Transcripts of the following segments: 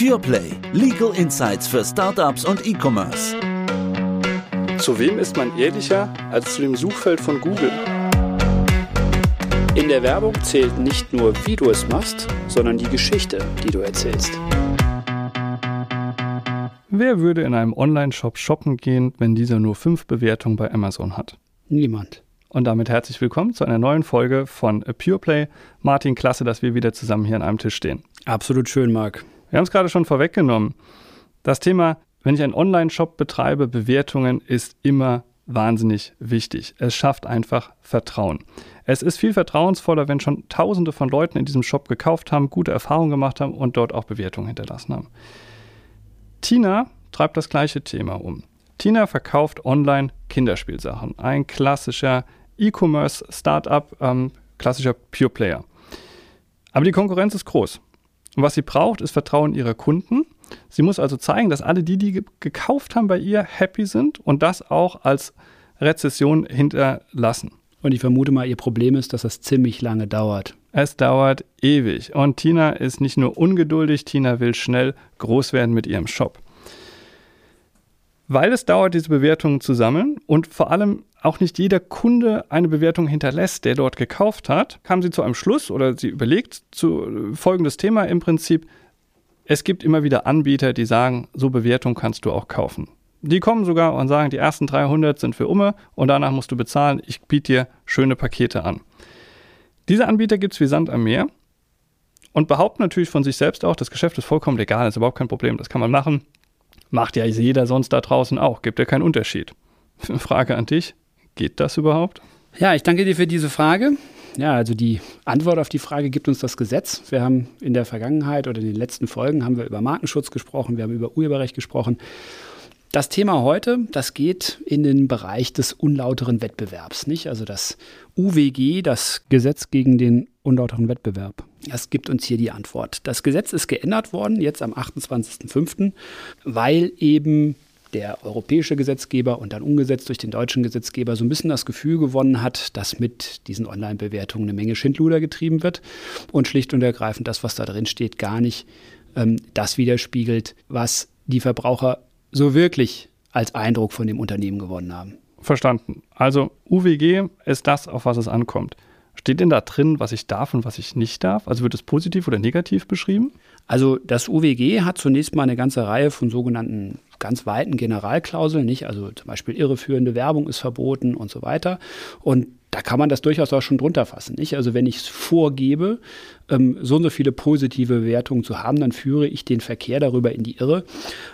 PurePlay. Legal Insights für Startups und E-Commerce. Zu wem ist man ehrlicher als zu dem Suchfeld von Google? In der Werbung zählt nicht nur, wie du es machst, sondern die Geschichte, die du erzählst. Wer würde in einem Online-Shop shoppen gehen, wenn dieser nur fünf Bewertungen bei Amazon hat? Niemand. Und damit herzlich willkommen zu einer neuen Folge von A Pure Play. Martin, klasse, dass wir wieder zusammen hier an einem Tisch stehen. Absolut schön, Marc. Wir haben es gerade schon vorweggenommen. Das Thema, wenn ich einen Online-Shop betreibe, Bewertungen ist immer wahnsinnig wichtig. Es schafft einfach Vertrauen. Es ist viel vertrauensvoller, wenn schon Tausende von Leuten in diesem Shop gekauft haben, gute Erfahrungen gemacht haben und dort auch Bewertungen hinterlassen haben. Tina treibt das gleiche Thema um. Tina verkauft online Kinderspielsachen. Ein klassischer E-Commerce-Startup, ähm, klassischer Pure Player. Aber die Konkurrenz ist groß. Und was sie braucht, ist Vertrauen ihrer Kunden. Sie muss also zeigen, dass alle die, die gekauft haben bei ihr, happy sind und das auch als Rezession hinterlassen. Und ich vermute mal, ihr Problem ist, dass das ziemlich lange dauert. Es dauert ewig. Und Tina ist nicht nur ungeduldig, Tina will schnell groß werden mit ihrem Shop. Weil es dauert, diese Bewertungen zu sammeln und vor allem auch nicht jeder Kunde eine Bewertung hinterlässt, der dort gekauft hat, kam sie zu einem Schluss oder sie überlegt zu äh, folgendes Thema im Prinzip. Es gibt immer wieder Anbieter, die sagen, so Bewertung kannst du auch kaufen. Die kommen sogar und sagen, die ersten 300 sind für Umme und danach musst du bezahlen. Ich biete dir schöne Pakete an. Diese Anbieter gibt es wie Sand am Meer und behaupten natürlich von sich selbst auch, das Geschäft ist vollkommen legal, ist überhaupt kein Problem, das kann man machen. Macht ja jeder sonst da draußen auch, gibt ja keinen Unterschied. Frage an dich, geht das überhaupt? Ja, ich danke dir für diese Frage. Ja, also die Antwort auf die Frage gibt uns das Gesetz. Wir haben in der Vergangenheit oder in den letzten Folgen haben wir über Markenschutz gesprochen, wir haben über Urheberrecht gesprochen. Das Thema heute, das geht in den Bereich des unlauteren Wettbewerbs, nicht? Also das UWG, das Gesetz gegen den unlauteren Wettbewerb. Das gibt uns hier die Antwort. Das Gesetz ist geändert worden, jetzt am 28.05., weil eben der europäische Gesetzgeber und dann umgesetzt durch den deutschen Gesetzgeber so ein bisschen das Gefühl gewonnen hat, dass mit diesen Online-Bewertungen eine Menge Schindluder getrieben wird und schlicht und ergreifend das, was da drin steht, gar nicht ähm, das widerspiegelt, was die Verbraucher so wirklich als Eindruck von dem Unternehmen gewonnen haben. Verstanden. Also UWG ist das, auf was es ankommt. Steht denn da drin, was ich darf und was ich nicht darf? Also wird es positiv oder negativ beschrieben? Also das UWG hat zunächst mal eine ganze Reihe von sogenannten ganz weiten Generalklauseln, nicht? Also zum Beispiel irreführende Werbung ist verboten und so weiter. Und da kann man das durchaus auch schon drunter fassen. Nicht? Also wenn ich es vorgebe, ähm, so und so viele positive Bewertungen zu haben, dann führe ich den Verkehr darüber in die Irre.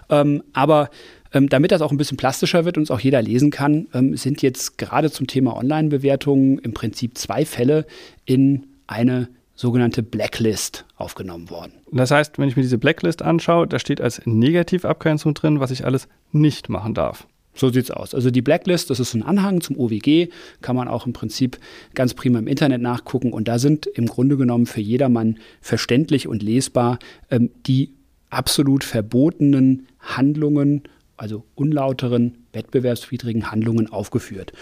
Ähm, aber ähm, damit das auch ein bisschen plastischer wird und es auch jeder lesen kann, ähm, sind jetzt gerade zum Thema Online-Bewertungen im Prinzip zwei Fälle in eine sogenannte Blacklist aufgenommen worden. Das heißt, wenn ich mir diese Blacklist anschaue, da steht als Negativabgrenzung drin, was ich alles nicht machen darf. So sieht's aus. Also die Blacklist, das ist ein Anhang zum OWG, kann man auch im Prinzip ganz prima im Internet nachgucken. Und da sind im Grunde genommen für jedermann verständlich und lesbar ähm, die absolut verbotenen Handlungen also unlauteren, wettbewerbswidrigen Handlungen aufgeführt.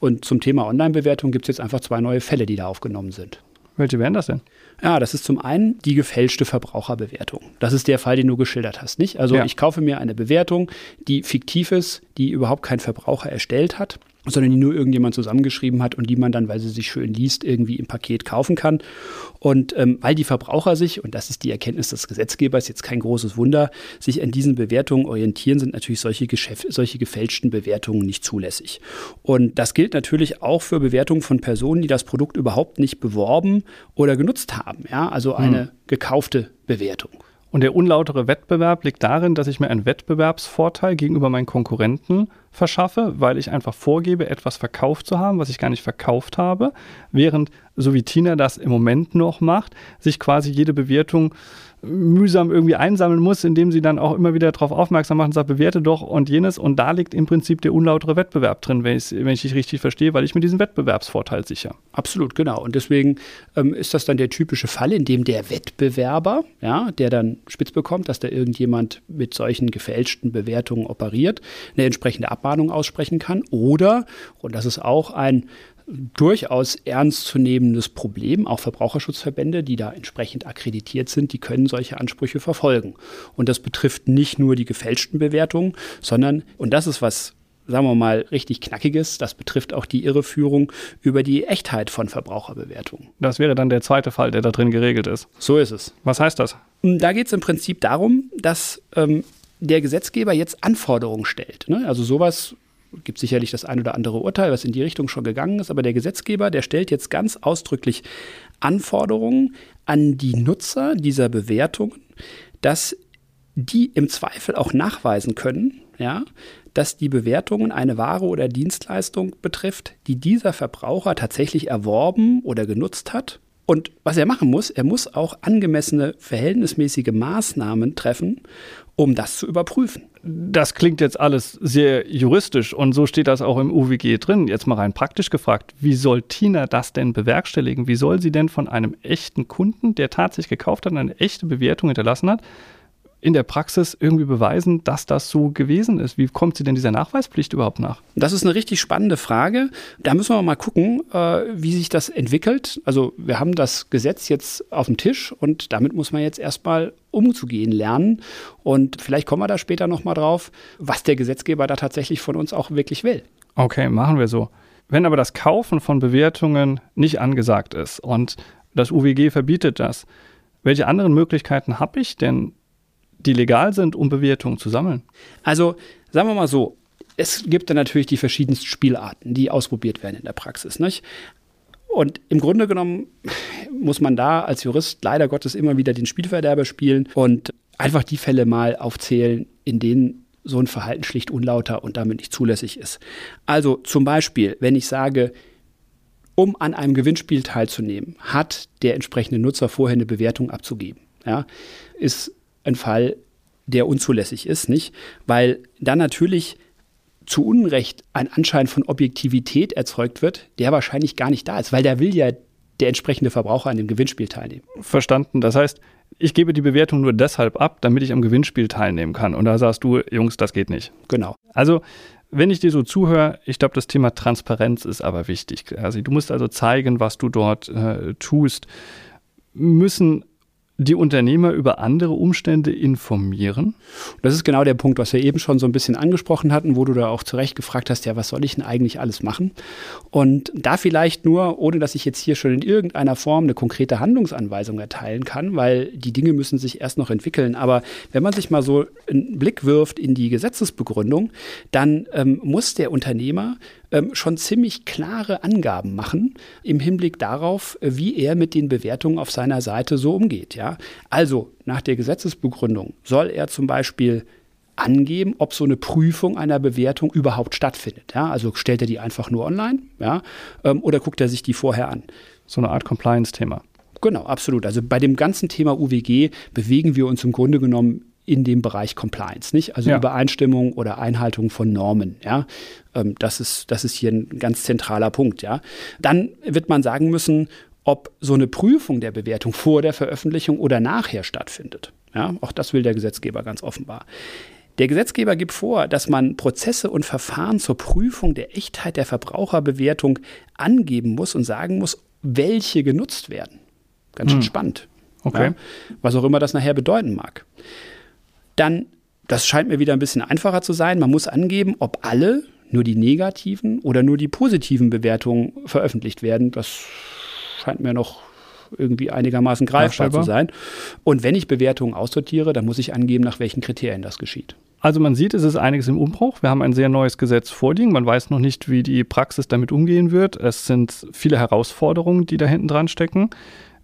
Und zum Thema Online-Bewertung gibt es jetzt einfach zwei neue Fälle, die da aufgenommen sind. Welche wären das denn? Ja, das ist zum einen die gefälschte Verbraucherbewertung. Das ist der Fall, den du geschildert hast, nicht? Also ja. ich kaufe mir eine Bewertung, die fiktiv ist, die überhaupt kein Verbraucher erstellt hat sondern die nur irgendjemand zusammengeschrieben hat und die man dann, weil sie sich schön liest, irgendwie im Paket kaufen kann. Und ähm, weil die Verbraucher sich, und das ist die Erkenntnis des Gesetzgebers, jetzt kein großes Wunder, sich an diesen Bewertungen orientieren, sind natürlich solche, Geschäft solche gefälschten Bewertungen nicht zulässig. Und das gilt natürlich auch für Bewertungen von Personen, die das Produkt überhaupt nicht beworben oder genutzt haben. Ja? Also eine hm. gekaufte Bewertung. Und der unlautere Wettbewerb liegt darin, dass ich mir einen Wettbewerbsvorteil gegenüber meinen Konkurrenten verschaffe, weil ich einfach vorgebe, etwas verkauft zu haben, was ich gar nicht verkauft habe, während, so wie Tina das im Moment noch macht, sich quasi jede Bewertung mühsam irgendwie einsammeln muss, indem sie dann auch immer wieder darauf aufmerksam macht und sagt, bewerte doch und jenes. Und da liegt im Prinzip der unlautere Wettbewerb drin, wenn, wenn ich dich richtig verstehe, weil ich mir diesen Wettbewerbsvorteil sicher. Absolut, genau. Und deswegen ähm, ist das dann der typische Fall, in dem der Wettbewerber, ja, der dann spitz bekommt, dass da irgendjemand mit solchen gefälschten Bewertungen operiert, eine entsprechende Abmahnung aussprechen kann. Oder, und das ist auch ein durchaus ernstzunehmendes Problem. Auch Verbraucherschutzverbände, die da entsprechend akkreditiert sind, die können solche Ansprüche verfolgen. Und das betrifft nicht nur die gefälschten Bewertungen, sondern, und das ist was sagen wir mal, richtig Knackiges. Das betrifft auch die Irreführung über die Echtheit von Verbraucherbewertungen. Das wäre dann der zweite Fall, der da drin geregelt ist. So ist es. Was heißt das? Da geht es im Prinzip darum, dass ähm, der Gesetzgeber jetzt Anforderungen stellt. Ne? Also sowas gibt sicherlich das ein oder andere Urteil, was in die Richtung schon gegangen ist, aber der Gesetzgeber, der stellt jetzt ganz ausdrücklich Anforderungen an die Nutzer dieser Bewertungen, dass die im Zweifel auch nachweisen können, ja, dass die Bewertungen eine Ware oder Dienstleistung betrifft, die dieser Verbraucher tatsächlich erworben oder genutzt hat. Und was er machen muss, er muss auch angemessene verhältnismäßige Maßnahmen treffen, um das zu überprüfen. Das klingt jetzt alles sehr juristisch und so steht das auch im UWG drin. Jetzt mal rein praktisch gefragt, wie soll Tina das denn bewerkstelligen? Wie soll sie denn von einem echten Kunden, der tatsächlich gekauft hat eine echte Bewertung hinterlassen hat, in der Praxis irgendwie beweisen, dass das so gewesen ist? Wie kommt sie denn dieser Nachweispflicht überhaupt nach? Das ist eine richtig spannende Frage. Da müssen wir mal gucken, äh, wie sich das entwickelt. Also wir haben das Gesetz jetzt auf dem Tisch und damit muss man jetzt erstmal umzugehen lernen. Und vielleicht kommen wir da später nochmal drauf, was der Gesetzgeber da tatsächlich von uns auch wirklich will. Okay, machen wir so. Wenn aber das Kaufen von Bewertungen nicht angesagt ist und das UWG verbietet das, welche anderen Möglichkeiten habe ich denn, die legal sind, um Bewertungen zu sammeln? Also sagen wir mal so, es gibt dann natürlich die verschiedensten Spielarten, die ausprobiert werden in der Praxis. Nicht? Und im Grunde genommen muss man da als Jurist leider Gottes immer wieder den Spielverderber spielen und einfach die Fälle mal aufzählen, in denen so ein Verhalten schlicht unlauter und damit nicht zulässig ist. Also zum Beispiel, wenn ich sage, um an einem Gewinnspiel teilzunehmen, hat der entsprechende Nutzer vorher eine Bewertung abzugeben. Ja, ist ein Fall, der unzulässig ist, nicht? Weil dann natürlich zu Unrecht ein Anschein von Objektivität erzeugt wird, der wahrscheinlich gar nicht da ist, weil der will ja der entsprechende Verbraucher an dem Gewinnspiel teilnehmen. Verstanden. Das heißt, ich gebe die Bewertung nur deshalb ab, damit ich am Gewinnspiel teilnehmen kann. Und da sagst du, Jungs, das geht nicht. Genau. Also, wenn ich dir so zuhöre, ich glaube, das Thema Transparenz ist aber wichtig. Also, du musst also zeigen, was du dort äh, tust. Müssen die Unternehmer über andere Umstände informieren? Das ist genau der Punkt, was wir eben schon so ein bisschen angesprochen hatten, wo du da auch zu Recht gefragt hast, ja, was soll ich denn eigentlich alles machen? Und da vielleicht nur, ohne dass ich jetzt hier schon in irgendeiner Form eine konkrete Handlungsanweisung erteilen kann, weil die Dinge müssen sich erst noch entwickeln. Aber wenn man sich mal so einen Blick wirft in die Gesetzesbegründung, dann ähm, muss der Unternehmer ähm, schon ziemlich klare Angaben machen im Hinblick darauf, wie er mit den Bewertungen auf seiner Seite so umgeht. Ja? Also nach der Gesetzesbegründung soll er zum Beispiel angeben, ob so eine Prüfung einer Bewertung überhaupt stattfindet. Ja? Also stellt er die einfach nur online ja? Ähm, oder guckt er sich die vorher an. So eine Art Compliance-Thema. Genau, absolut. Also bei dem ganzen Thema UWG bewegen wir uns im Grunde genommen in dem Bereich Compliance, nicht? Also ja. Übereinstimmung oder Einhaltung von Normen, ja. Ähm, das ist, das ist hier ein ganz zentraler Punkt, ja. Dann wird man sagen müssen, ob so eine Prüfung der Bewertung vor der Veröffentlichung oder nachher stattfindet. Ja, auch das will der Gesetzgeber ganz offenbar. Der Gesetzgeber gibt vor, dass man Prozesse und Verfahren zur Prüfung der Echtheit der Verbraucherbewertung angeben muss und sagen muss, welche genutzt werden. Ganz schön hm. spannend. Okay. Ja, was auch immer das nachher bedeuten mag. Dann, das scheint mir wieder ein bisschen einfacher zu sein, man muss angeben, ob alle, nur die negativen oder nur die positiven Bewertungen veröffentlicht werden. Das scheint mir noch irgendwie einigermaßen greifbar zu sein. Und wenn ich Bewertungen aussortiere, dann muss ich angeben, nach welchen Kriterien das geschieht. Also man sieht, es ist einiges im Umbruch. Wir haben ein sehr neues Gesetz vorliegen. Man weiß noch nicht, wie die Praxis damit umgehen wird. Es sind viele Herausforderungen, die da hinten dran stecken.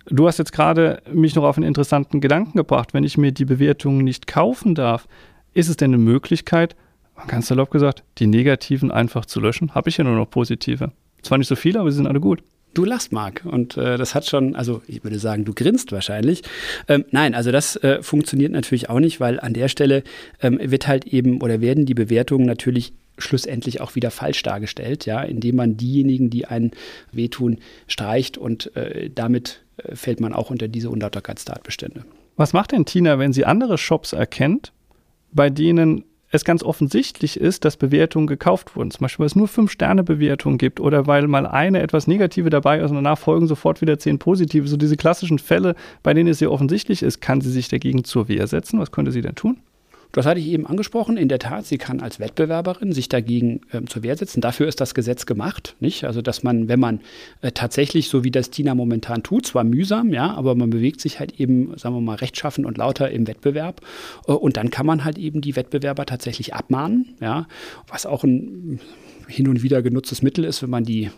Du hast jetzt gerade mich noch auf einen interessanten Gedanken gebracht. Wenn ich mir die Bewertungen nicht kaufen darf, ist es denn eine Möglichkeit, ganz salopp gesagt, die negativen einfach zu löschen? Habe ich ja nur noch positive. Zwar nicht so viele, aber sie sind alle gut. Du lachst, Marc. Und äh, das hat schon, also ich würde sagen, du grinst wahrscheinlich. Ähm, nein, also das äh, funktioniert natürlich auch nicht, weil an der Stelle ähm, wird halt eben oder werden die Bewertungen natürlich schlussendlich auch wieder falsch dargestellt, ja, indem man diejenigen, die einen wehtun, streicht und äh, damit fällt man auch unter diese Unlauterkeitstatbestände. Was macht denn Tina, wenn sie andere Shops erkennt, bei denen es ganz offensichtlich ist, dass Bewertungen gekauft wurden. Zum Beispiel, weil es nur fünf Sterne Bewertungen gibt oder weil mal eine etwas negative dabei ist und danach folgen sofort wieder zehn positive. So diese klassischen Fälle, bei denen es sehr offensichtlich ist, kann sie sich dagegen zur Wehr setzen. Was könnte sie denn tun? Das hatte ich eben angesprochen. In der Tat, sie kann als Wettbewerberin sich dagegen ähm, zur Wehr setzen. Dafür ist das Gesetz gemacht, nicht? Also, dass man, wenn man äh, tatsächlich, so wie das Tina momentan tut, zwar mühsam, ja, aber man bewegt sich halt eben, sagen wir mal, rechtschaffen und lauter im Wettbewerb. Äh, und dann kann man halt eben die Wettbewerber tatsächlich abmahnen, ja, was auch ein hin und wieder genutztes Mittel ist, wenn man die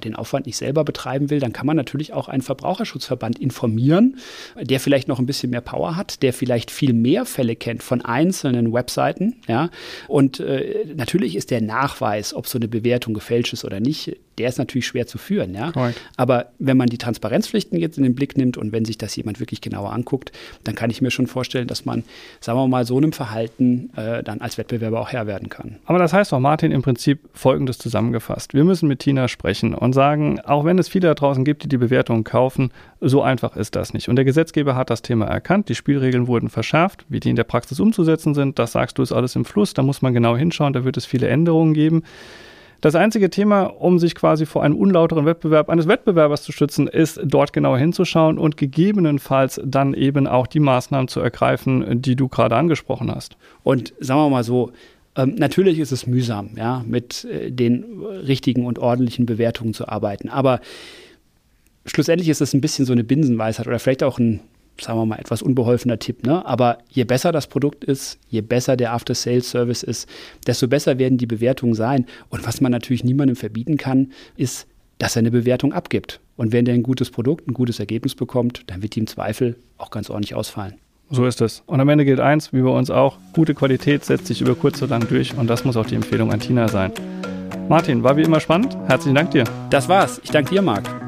den Aufwand nicht selber betreiben will, dann kann man natürlich auch einen Verbraucherschutzverband informieren, der vielleicht noch ein bisschen mehr Power hat, der vielleicht viel mehr Fälle kennt von einzelnen Webseiten. Ja? Und äh, natürlich ist der Nachweis, ob so eine Bewertung gefälscht ist oder nicht, der ist natürlich schwer zu führen. Ja? Aber wenn man die Transparenzpflichten jetzt in den Blick nimmt und wenn sich das jemand wirklich genauer anguckt, dann kann ich mir schon vorstellen, dass man, sagen wir mal, so einem Verhalten äh, dann als Wettbewerber auch Herr werden kann. Aber das heißt doch, Martin, im Prinzip Folgendes zusammengefasst. Wir müssen mit Tina sprechen und sagen, auch wenn es viele da draußen gibt, die die Bewertungen kaufen, so einfach ist das nicht. Und der Gesetzgeber hat das Thema erkannt, die Spielregeln wurden verschärft, wie die in der Praxis umzusetzen sind, das sagst du, ist alles im Fluss, da muss man genau hinschauen, da wird es viele Änderungen geben. Das einzige Thema, um sich quasi vor einem unlauteren Wettbewerb eines Wettbewerbers zu schützen, ist dort genauer hinzuschauen und gegebenenfalls dann eben auch die Maßnahmen zu ergreifen, die du gerade angesprochen hast. Und sagen wir mal so, ähm, natürlich ist es mühsam, ja, mit äh, den richtigen und ordentlichen Bewertungen zu arbeiten. Aber schlussendlich ist es ein bisschen so eine Binsenweisheit oder vielleicht auch ein, sagen wir mal, etwas unbeholfener Tipp. Ne? Aber je besser das Produkt ist, je besser der After-Sales-Service ist, desto besser werden die Bewertungen sein. Und was man natürlich niemandem verbieten kann, ist, dass er eine Bewertung abgibt. Und wenn der ein gutes Produkt, ein gutes Ergebnis bekommt, dann wird die im Zweifel auch ganz ordentlich ausfallen. So ist es. Und am Ende gilt eins, wie bei uns auch, gute Qualität setzt sich über kurz oder lang durch und das muss auch die Empfehlung an Tina sein. Martin, war wie immer spannend. Herzlichen Dank dir. Das war's. Ich danke dir, Marc.